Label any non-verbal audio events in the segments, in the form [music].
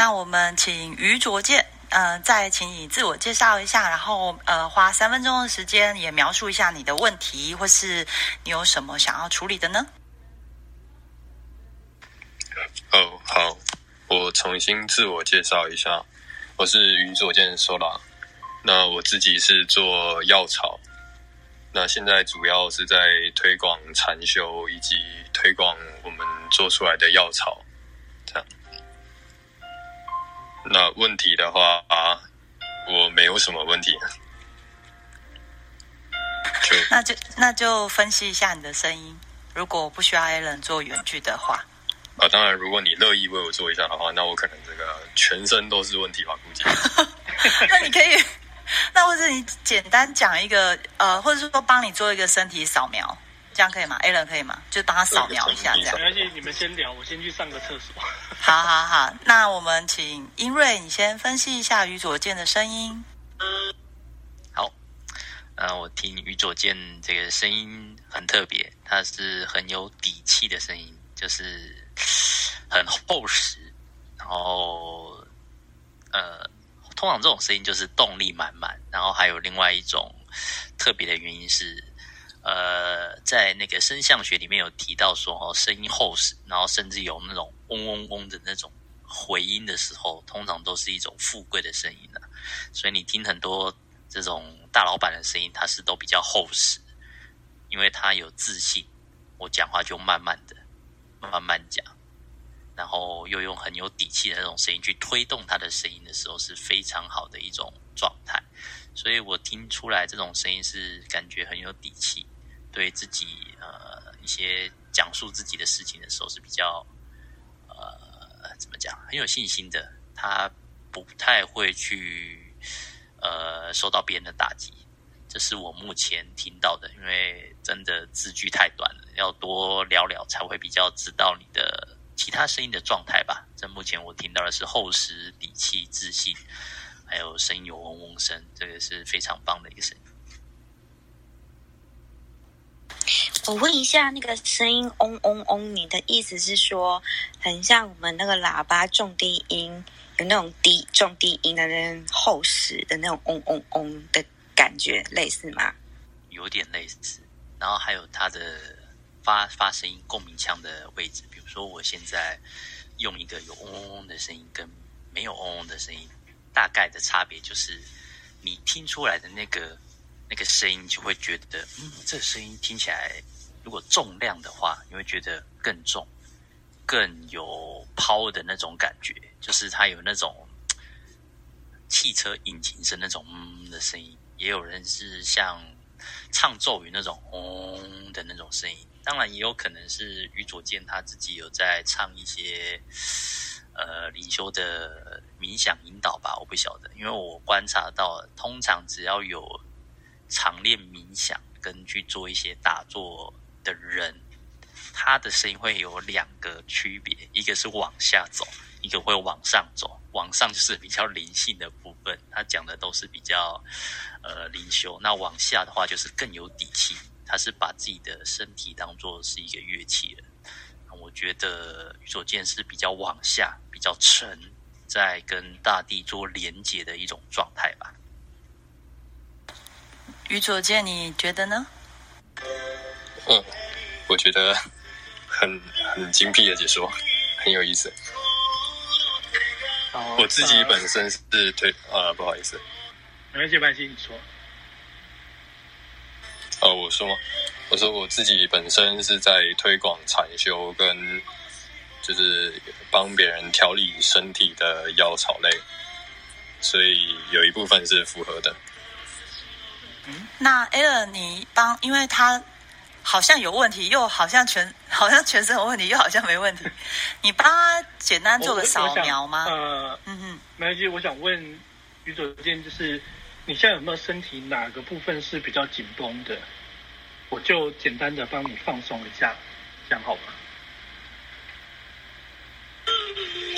那我们请于卓健，呃，再请你自我介绍一下，然后呃，花三分钟的时间也描述一下你的问题，或是你有什么想要处理的呢？哦，好，我重新自我介绍一下，我是于卓健说啦。那我自己是做药草，那现在主要是在推广禅修以及推广我们做出来的药草，那问题的话啊，我没有什么问题，就那就那就分析一下你的声音，如果不需要 Alan 做远距的话。啊，当然，如果你乐意为我做一下的话，那我可能这个全身都是问题吧，估计。[laughs] 那你可以，那或者你简单讲一个，呃，或者是说帮你做一个身体扫描，这样可以吗？Alan 可以吗？就帮他扫描一下，这样。没关系，你们先聊，我先去上个厕所。好好好，那我们请英瑞，你先分析一下于左健的声音。好，呃，我听于左健这个声音很特别，他是很有底气的声音，就是很厚实，然后呃，通常这种声音就是动力满满，然后还有另外一种特别的原因是，呃，在那个声像学里面有提到说，哦，声音厚实，然后甚至有那种嗡嗡嗡的那种回音的时候，通常都是一种富贵的声音呢、所以你听很多这种大老板的声音，它是都比较厚实，因为他有自信，我讲话就慢慢的、慢慢讲，然后又用很有底气的那种声音去推动他的声音的时候，是非常好的一种状态。所以我听出来这种声音是感觉很有底气，对自己呃一些讲述自己的事情的时候是比较呃怎么讲很有信心的，他不太会去呃受到别人的打击。这是我目前听到的，因为真的字句太短了，要多聊聊才会比较知道你的其他声音的状态吧。这目前我听到的是厚实、底气、自信，还有声音有嗡嗡声，这个是非常棒的一个声音。我问一下，那个声音嗡嗡嗡，你的意思是说，很像我们那个喇叭重低音，有那种低重低音的那种厚实的那种嗡嗡嗡的感觉，类似吗？有点类似，然后还有它的发发声音共鸣腔的位置，比如说我现在用一个有嗡嗡嗡的声音跟没有嗡嗡的声音，大概的差别就是你听出来的那个那个声音，就会觉得，嗯，这个声音听起来如果重量的话，你会觉得更重，更有抛的那种感觉，就是它有那种汽车引擎声那种嗯的声音，也有人是像唱咒语那种嗡的那种声音，当然也有可能是于左健他自己有在唱一些呃灵修的冥想引导吧，我不晓得，因为我观察到，通常只要有常练冥想跟去做一些打坐的人，他的声音会有两个区别，一个是往下走，一个会往上走。往上就是比较灵性的部分，他讲的都是比较呃灵修。那往下的话就是更有底气，他是把自己的身体当做是一个乐器了。我觉得宇宙剑是比较往下、比较沉，在跟大地做连接的一种状态吧。于左健，你觉得呢？嗯，我觉得很很精辟的解说，很有意思。好，我自己呃本身是推呃，不好意思，没关系，没关系，你说。哦，我说吗？我说我自己本身是在推广禅修跟就是帮别人调理身体的药草类，所以有一部分是符合的。那 Alan，你帮，因为他好像有问题，又好像全好像全身有问题，又好像没问题，你帮他简单做个扫描吗？呃，嗯哼，没关系，我想问于左健，就是你现在有没有身体哪个部分是比较紧绷的？我就简单的帮你放松一下，这样好吗？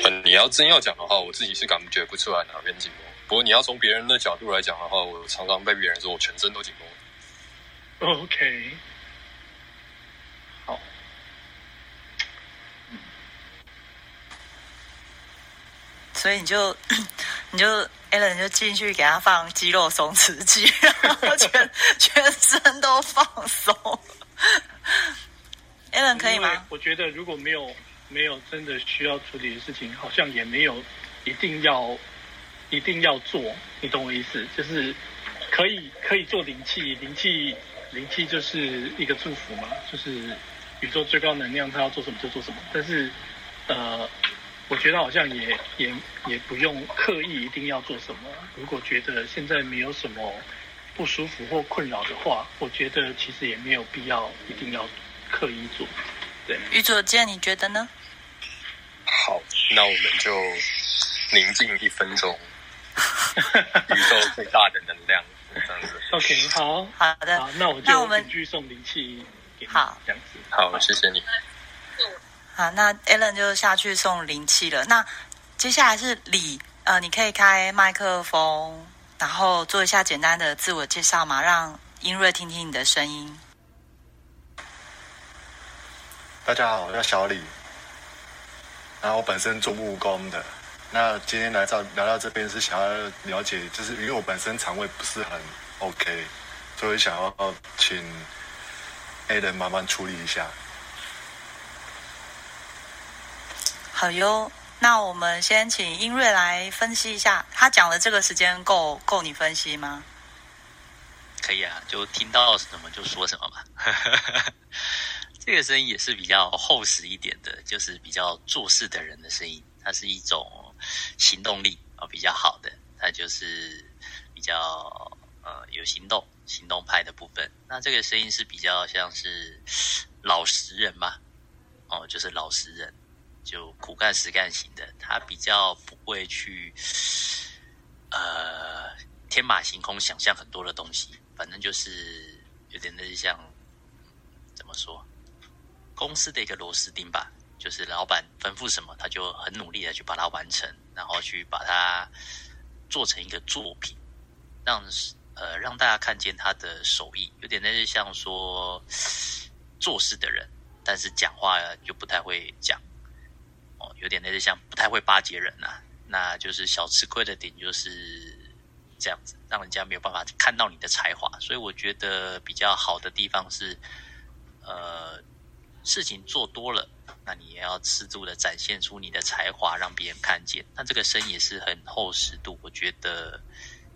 嗯，你要真要讲的话，我自己是感觉不出来哪边紧绷。不过你要从别人的角度来讲的话，我常常被别人说我全身都紧绷。OK，好，所以你就你就 Alan 就进去给他放肌肉松弛剂，[laughs] 然后全 [laughs] 全身都放松。Alan 可以吗？我觉得如果没有没有真的需要处理的事情，好像也没有一定要一定要做，你懂我意思？就是可以可以做灵气，灵气灵气就是一个祝福嘛，就是宇宙最高能量，他要做什么就做什么。但是呃，我觉得好像也也也不用刻意一定要做什么。如果觉得现在没有什么不舒服或困扰的话，我觉得其实也没有必要一定要刻意做。对，于左健，你觉得呢？好，那我们就宁静一分钟，宇宙 [laughs] 最大的能量，这样子。[laughs] OK，好，好的，好，那我那我们就继续送灵气给你，好这样子。好，谢谢你。好，那 Alan 就下去送灵气了。那接下来是李，呃，你可以开麦克风，然后做一下简单的自我介绍嘛，让英瑞听听你的声音。大家好，我叫小李，然后我本身做木工的。那今天来到来到这边是想要了解，就是因为我本身肠胃不是很 OK，所以想要请 A 人慢慢处理一下。好哟，那我们先请英瑞来分析一下，他讲的这个时间够够你分析吗？可以啊，就听到什么就说什么嘛。[laughs] 这个声音也是比较厚实一点的，就是比较做事的人的声音，它是一种行动力啊、比较好的，它就是比较呃有行动行动派的部分。那这个声音是比较像是老实人嘛，哦，就是老实人，就苦干实干型的，他比较不会去呃天马行空想象很多的东西，反正就是有点类似像怎么说，公司的一个螺丝钉吧，就是老板吩咐什么，他就很努力的去把它完成，然后去把它做成一个作品，让呃让大家看见他的手艺，有点类似像说做事的人，但是讲话就不太会讲，哦，有点类似像不太会巴结人呐、那就是小吃亏的点就是这样子，让人家没有办法看到你的才华。所以我觉得比较好的地方是，呃，事情做多了，那你也要适度的展现出你的才华，让别人看见。那这个声也是很厚实度，我觉得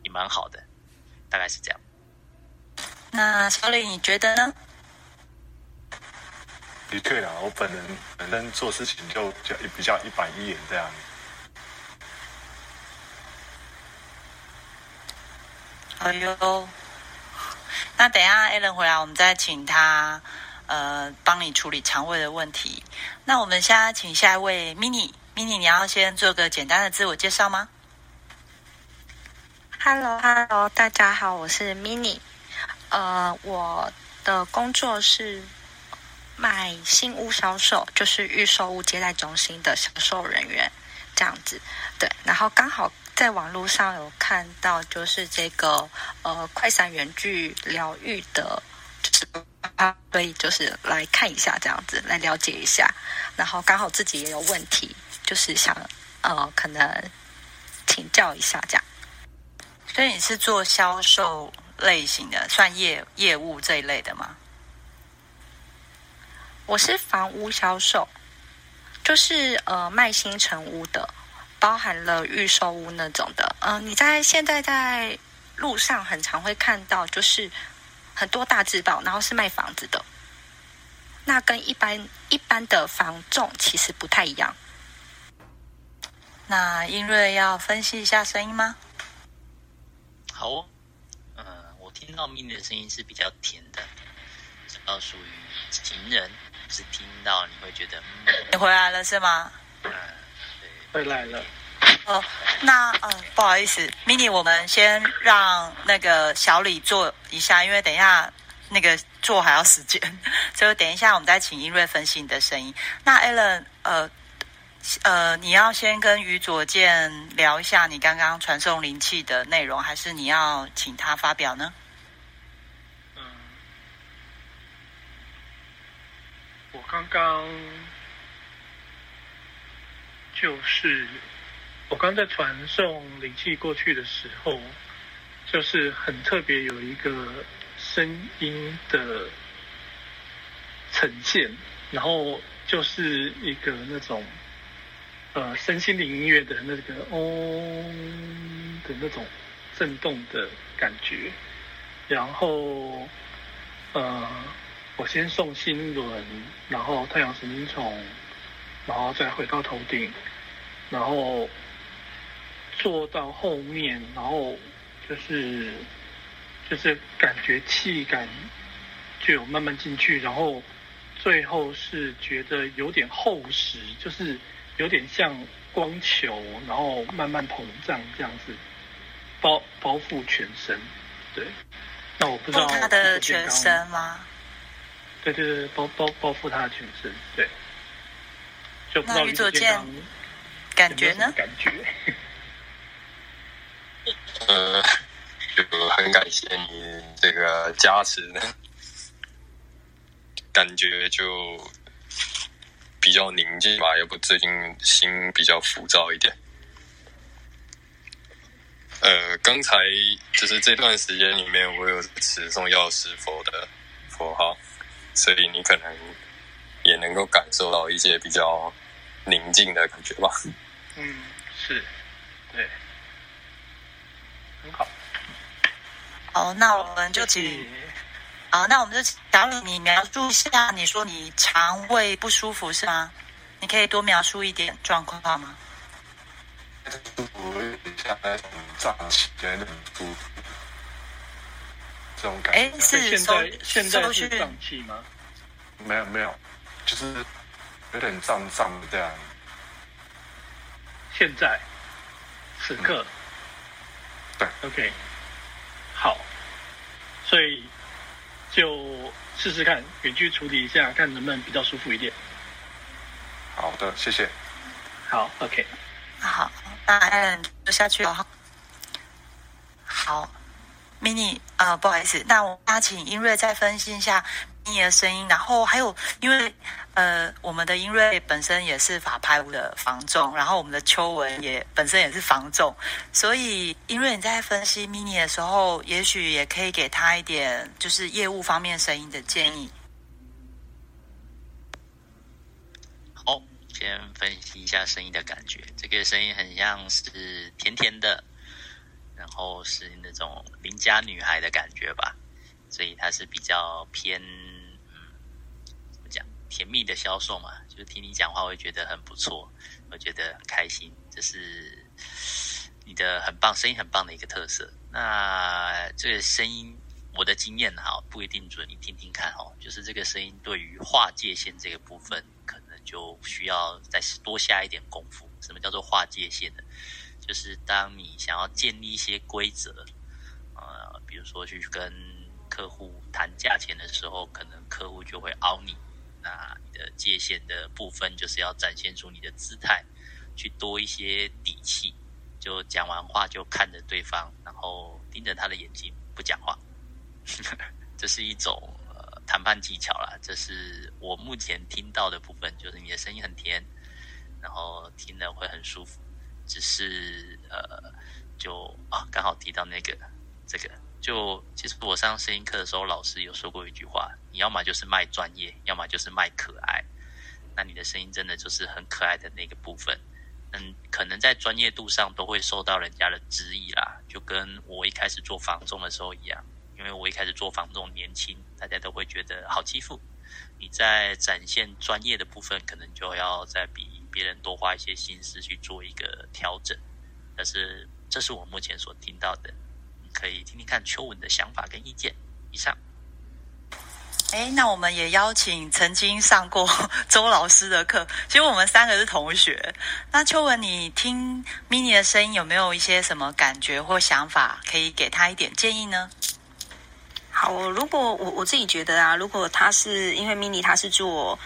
也蛮好的，大概是这样。那小李，你觉得呢？的确啦，我本人本身做事情就就比较一板一眼这样。好哟。那等一下 Alan 回来，我们再请他呃帮你处理肠胃的问题。那我们现在请下一位 Mini，Mini，你要先做个简单的自我介绍吗？Hello Hello，大家好，我是 Mini。呃，我的工作是卖新屋销售，就是预售屋接待中心的销售人员，这样子。对，然后刚好在网络上有看到，就是这个呃快闪远距疗愈的，就是所以就是来看一下这样子，来了解一下。然后刚好自己也有问题，就是想呃可能请教一下这样。所以你是做销售类型的，算业业务这一类的吗？我是房屋销售，就是呃卖新城屋的，包含了预售屋那种的。嗯、你在现在在路上很常会看到，就是很多大字报，然后是卖房子的。那跟一般一般的房仲其实不太一样。那英瑞要分析一下声音吗？好哦，嗯、我听到命的声音是比较甜的，比较属于情人，是听到你会觉得，嗯，你回来了是吗？嗯对，回来了，哦，那嗯、呃不好意思，mini，我们先让那个小李做一下，因为等一下那个做还要时间，[laughs] 所以等一下我们再请音瑞分析你的声音。那 Alan，呃呃，你要先跟于左健聊一下你刚刚传送灵气的内容，还是你要请他发表呢？我刚刚就是我刚在传送灵气过去的时候，就是很特别有一个声音的呈现，然后就是一个那种呃身心灵音乐的那个嗡的那种震动的感觉，然后呃我先送心轮，然后太阳神经丛，然后再回到头顶，然后。坐到后面，然后就是就是感觉气感就有慢慢进去，然后最后是觉得有点厚实，就是有点像光球，然后慢慢膨胀这样子，包包覆全身。对，那我不知道他的全身吗？对对对，包包包覆他的全身。对，就不知道宇佐健感觉呢？感觉。[laughs] 呃，就很感谢你这个加持呢，感觉就比较宁静吧，要不最近心比较浮躁一点。呃，刚才就是这段时间里面，我有持诵药师佛的佛号，所以你可能也能够感受到一些比较宁静的感觉吧。嗯，是，对。很好，好，那我们就请，好，那我们就小李，你描述一下，你说你肠胃不舒服是吗？你可以多描述一点状况吗？舒服一下那种胀气的那种舒服，这种感觉。哎，是现在现在是胀气吗？没有没有，就是有点胀胀的这样。现在，此刻。对，OK，好，所以就试试看远距处理一下，看能不能比较舒服一点。好的，谢谢。好，OK。好，那 Allen 就下去了。好，Mini，呃，不好意思，那我们请英瑞再分析一下。你的声音，然后还有，因为呃，我们的英瑞本身也是法拍屋的房仲，然后我们的秋文也本身也是房仲，所以英瑞你在分析 mini 的时候，也许也可以给他一点就是业务方面声音的建议。好，先分析一下声音的感觉，这个声音很像是甜甜的，然后是那种邻家女孩的感觉吧，所以它是比较偏。嗯，怎么讲甜蜜的销售嘛，就是听你讲话会觉得很不错，我觉得很开心，这是你的很棒声音很棒的一个特色。那这个声音，我的经验哈不一定准，你听听看哦。就是这个声音对于划界线这个部分，可能就需要再多下一点功夫。什么叫做划界线呢？就是当你想要建立一些规则，呃，比如说去跟客户谈价钱的时候，可能客户就会凹你。那你的界限的部分，就是要展现出你的姿态，去多一些底气。就讲完话就看着对方，然后盯着他的眼睛不讲话。[laughs] 这是一种呃谈判技巧啦。这是我目前听到的部分，就是你的声音很甜，然后听了会很舒服。只是呃，就啊，刚好提到那个这个。就其实我上声音课的时候，老师有说过一句话：你要么就是卖专业，要么就是卖可爱。那你的声音真的就是很可爱的那个部分，嗯，可能在专业度上都会受到人家的质疑啦。就跟我一开始做房仲的时候一样，因为我一开始做房仲年轻，大家都会觉得好欺负。你在展现专业的部分，可能就要再比别人多花一些心思去做一个调整。但是这是我目前所听到的。可以听听看秋文的想法跟意见。以上。哎，那我们也邀请曾经上过 [laughs] 周老师的课，其实我们三个是同学。那秋文，你听 mini 的声音有没有一些什么感觉或想法，可以给他一点建议呢？好，如果我我自己觉得啊，如果他是因为 mini 他是做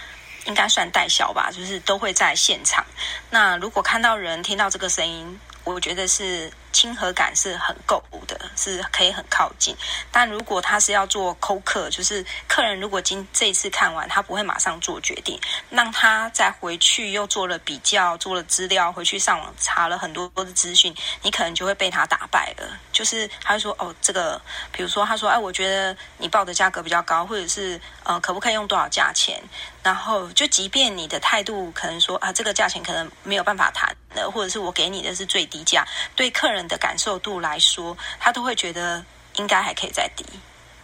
应该算代销吧，就是都会在现场。那如果看到人听到这个声音，我觉得是亲和感是很够的，是可以很靠近。但如果他是要做扣客，就是客人如果今这一次看完，他不会马上做决定，让他再回去又做了比较，做了资料，回去上网查了很多多的资讯，你可能就会被他打败了。就是他会说哦，这个，比如说他说哎，我觉得你报的价格比较高，或者是呃，可不可以用多少价钱？然后就即便你的态度可能说啊，这个价钱可能没有办法谈的，或者是我给你的是最低价，对客人的感受度来说，他都会觉得应该还可以再低，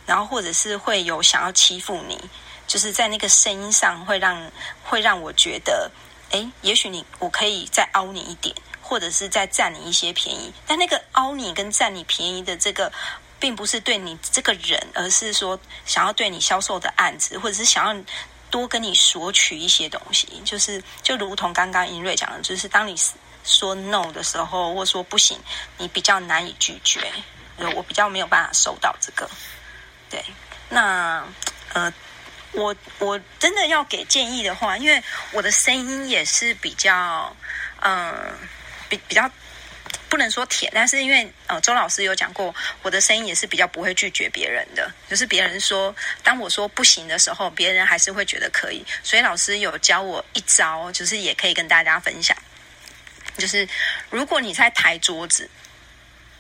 然后或者是会有想要欺负你，就是在那个声音上会让会让我觉得，哎，也许你我可以再凹你一点，或者是再占你一些便宜，但那个凹你跟占你便宜的这个。并不是对你这个人，而是说想要对你销售的案子，或者是想要多跟你索取一些东西。就是就如同刚刚英瑞讲的，就是当你说 no 的时候，或说不行，你比较难以拒绝。我比较没有办法收到这个。对，那呃，我我真的要给建议的话，因为我的声音也是比较嗯，比比较。不能说甜，但是因为呃，周老师有讲过，我的声音也是比较不会拒绝别人的。就是别人说，当我说不行的时候，别人还是会觉得可以。所以老师有教我一招，就是也可以跟大家分享，就是如果你在抬桌子。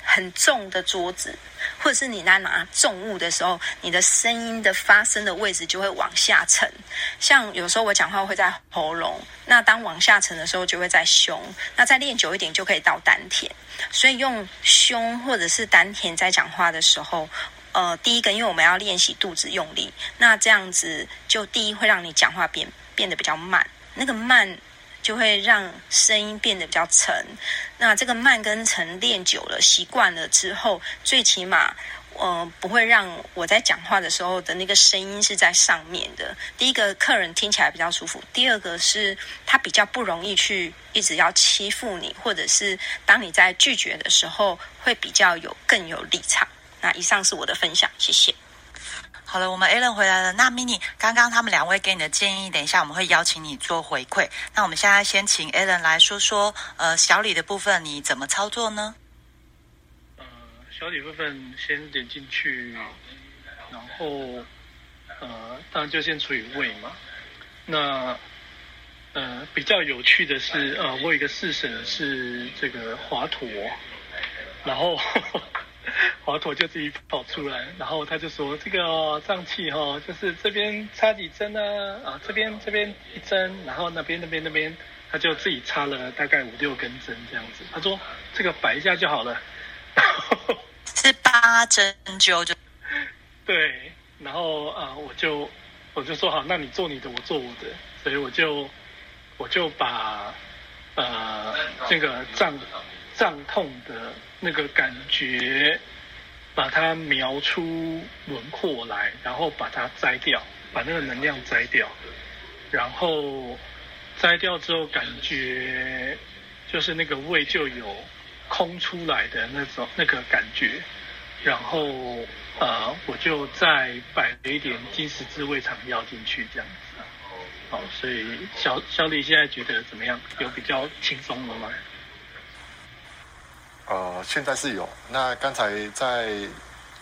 很重的桌子，或者是你在拿重物的时候，你的声音的发声的位置就会往下沉。像有时候我讲话会在喉咙，那当往下沉的时候就会在胸。那再练久一点就可以到丹田。所以用胸或者是丹田在讲话的时候，呃，第一个因为我们要练习肚子用力，那这样子就第一会让你讲话变变得比较慢，那个慢。就会让声音变得比较沉。那这个慢跟沉练久了、习惯了之后，最起码，呃，不会让我在讲话的时候的那个声音是在上面的。第一个，客人听起来比较舒服；第二个是，他比较不容易去一直要欺负你，或者是当你在拒绝的时候，会比较有更有立场。那以上是我的分享，谢谢。好了，我们 Alan 回来了。那 Mini 刚刚他们两位给你的建议，等一下我们会邀请你做回馈。那我们现在先请 Alan 来说说，呃，小李的部分你怎么操作呢？呃，小李部分先点进去，然后呃，当然就先处理位嘛。那呃，比较有趣的是，呃，我有一个四审是这个华佗，然后。华佗就自己跑出来，然后他就说：“这个胀气哈，就是这边插几针呢？啊，这边这边一针，然后那边那边那边，他就自己插了大概五六根针这样子。他说这个摆一下就好了，是八针灸就对。然后啊，我就我就说好，那你做你的，我做我的，所以我就我就把呃这个胀胀痛的。”那个感觉，把它描出轮廓来，然后把它摘掉，把那个能量摘掉，然后摘掉之后，感觉就是那个胃就有空出来的那种那个感觉，然后呃，我就再摆了一点金石滋胃肠药进去，这样子。好，所以小小李现在觉得怎么样？有比较轻松了吗？呃，现在是有。那刚才在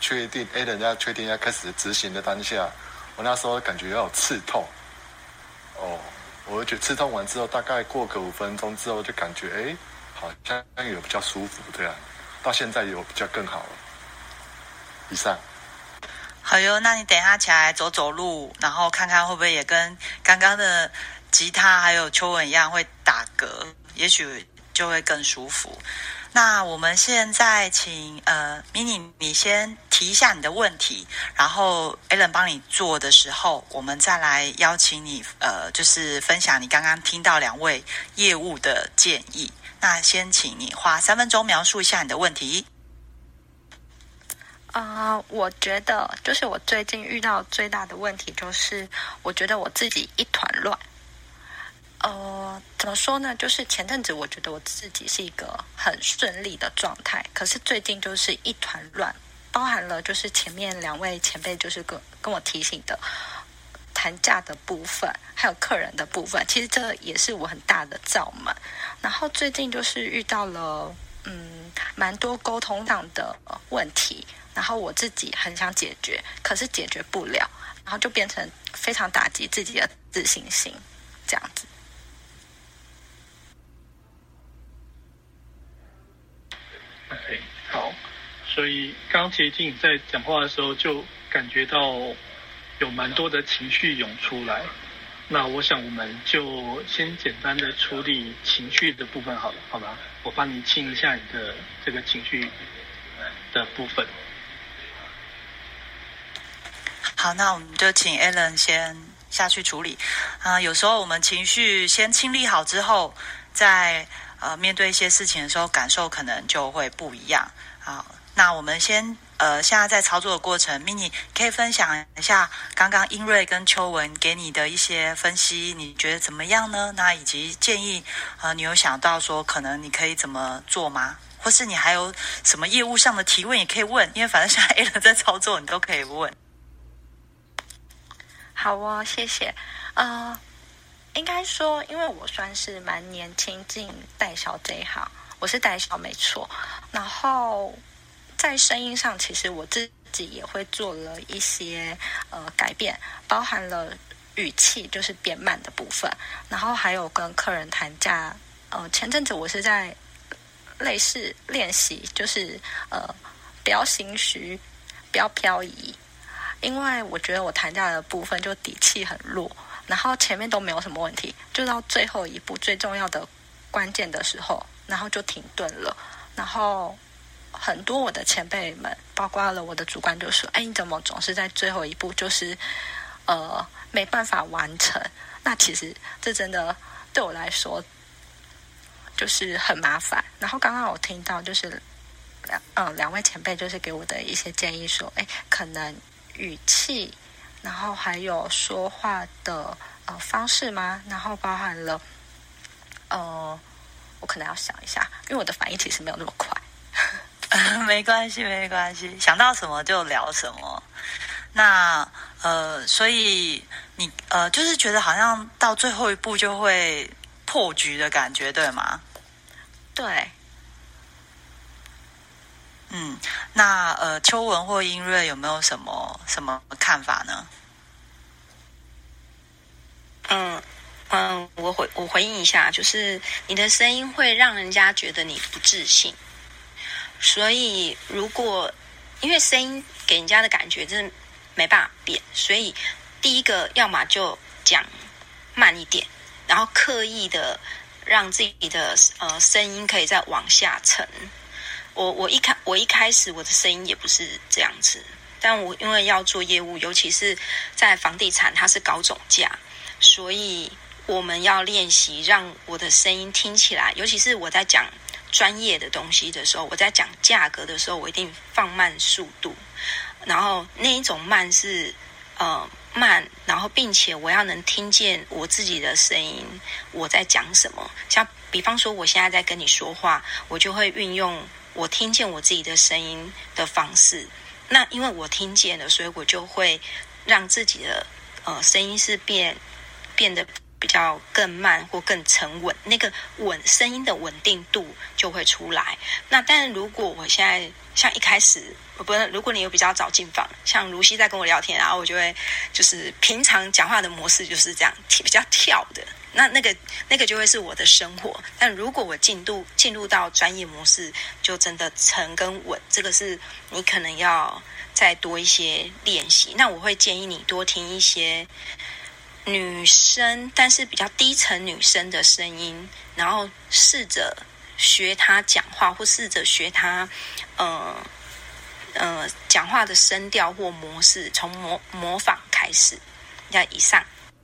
确定 A 人家确定要开始执行的当下，我那时候感觉要有刺痛。哦，我就觉得刺痛完之后，大概过个五分钟之后，就感觉哎，好像有比较舒服这样。到现在有比较更好了。以上。好哟，那你等一下起来走走路，然后看看会不会也跟刚刚的吉他还有秋文一样会打嗝，也许就会更舒服。那我们现在请呃，mini，你先提一下你的问题，然后 Alan 帮你做的时候，我们再来邀请你呃，就是分享你刚刚听到两位业务的建议。那先请你花三分钟描述一下你的问题。啊，我觉得就是我最近遇到最大的问题就是，我觉得我自己一团乱。呃，怎么说呢？就是前阵子我觉得我自己是一个很顺利的状态，可是最近就是一团乱，包含了就是前面两位前辈就是跟跟我提醒的谈价的部分，还有客人的部分，其实这也是我很大的造满。然后最近就是遇到了嗯蛮多沟通上的问题，然后我自己很想解决，可是解决不了，然后就变成非常打击自己的自信心，这样子。OK，好，所以刚刚其实你在讲话的时候就感觉到有蛮多的情绪涌出来。那我想我们就先简单的处理情绪的部分好了，好吧？我帮你清一下你的这个情绪的部分。好，那我们就请 Alan 先下去处理。啊、有时候我们情绪先清理好之后，在呃面对一些事情的时候，感受可能就会不一样。好，那我们先呃现在在操作的过程，mini 可以分享一下刚刚英瑞跟秋文给你的一些分析，你觉得怎么样呢？那以及建议，呃，你有想到说可能你可以怎么做吗？或是你还有什么业务上的提问也可以问，因为反正现在 A 轮在操作，你都可以问。好哦，谢谢。呃，应该说，因为我算是蛮年轻进代销这一行，我是代销没错。然后在声音上，其实我自己也会做了一些呃改变，包含了语气就是变慢的部分，然后还有跟客人谈价。呃，前阵子我是在类似练习，就是呃不要心虚，不要漂移。因为我觉得我谈价的部分就底气很弱，然后前面都没有什么问题，就到最后一步最重要的关键的时候，然后就停顿了。然后很多我的前辈们，包括了我的主管，就说：“哎，你怎么总是在最后一步就是呃没办法完成？”那其实这真的对我来说就是很麻烦。然后刚刚我听到就是两嗯两位前辈就是给我的一些建议说：“哎，可能。”语气，然后还有说话的呃方式吗？然后包含了呃，我可能要想一下，因为我的反应其实没有那么快。[laughs] 没关系，没关系，想到什么就聊什么。那呃，所以你呃，就是觉得好像到最后一步就会破局的感觉，对吗？对。嗯，那呃，秋文或英瑞有没有什么什么看法呢？嗯嗯，我回我回应一下，就是你的声音会让人家觉得你不自信，所以如果因为声音给人家的感觉真的没办法变，所以第一个要么就讲慢一点，然后刻意的让自己的呃声音可以再往下沉。我我一开我一开始我的声音也不是这样子，但我因为要做业务，尤其是在房地产，它是高总价，所以我们要练习让我的声音听起来，尤其是我在讲专业的东西的时候，我在讲价格的时候，我一定放慢速度，然后那一种慢是呃慢，然后并且我要能听见我自己的声音，我在讲什么，像比方说我现在在跟你说话，我就会运用。我听见我自己的声音的方式，那因为我听见了，所以我就会让自己的呃声音是变变得比较更慢或更沉稳，那个稳声音的稳定度就会出来。那但如果我现在像一开始，不如果你有比较早进房，像卢西在跟我聊天，然后我就会就是平常讲话的模式就是这样比较跳的。那那个那个就会是我的生活，但如果我进度进入到专业模式，就真的沉跟稳，这个是你可能要再多一些练习。那我会建议你多听一些女生，但是比较低层女生的声音，然后试着学她讲话，或试着学她，呃呃讲话的声调或模式，从模模仿开始。那以上。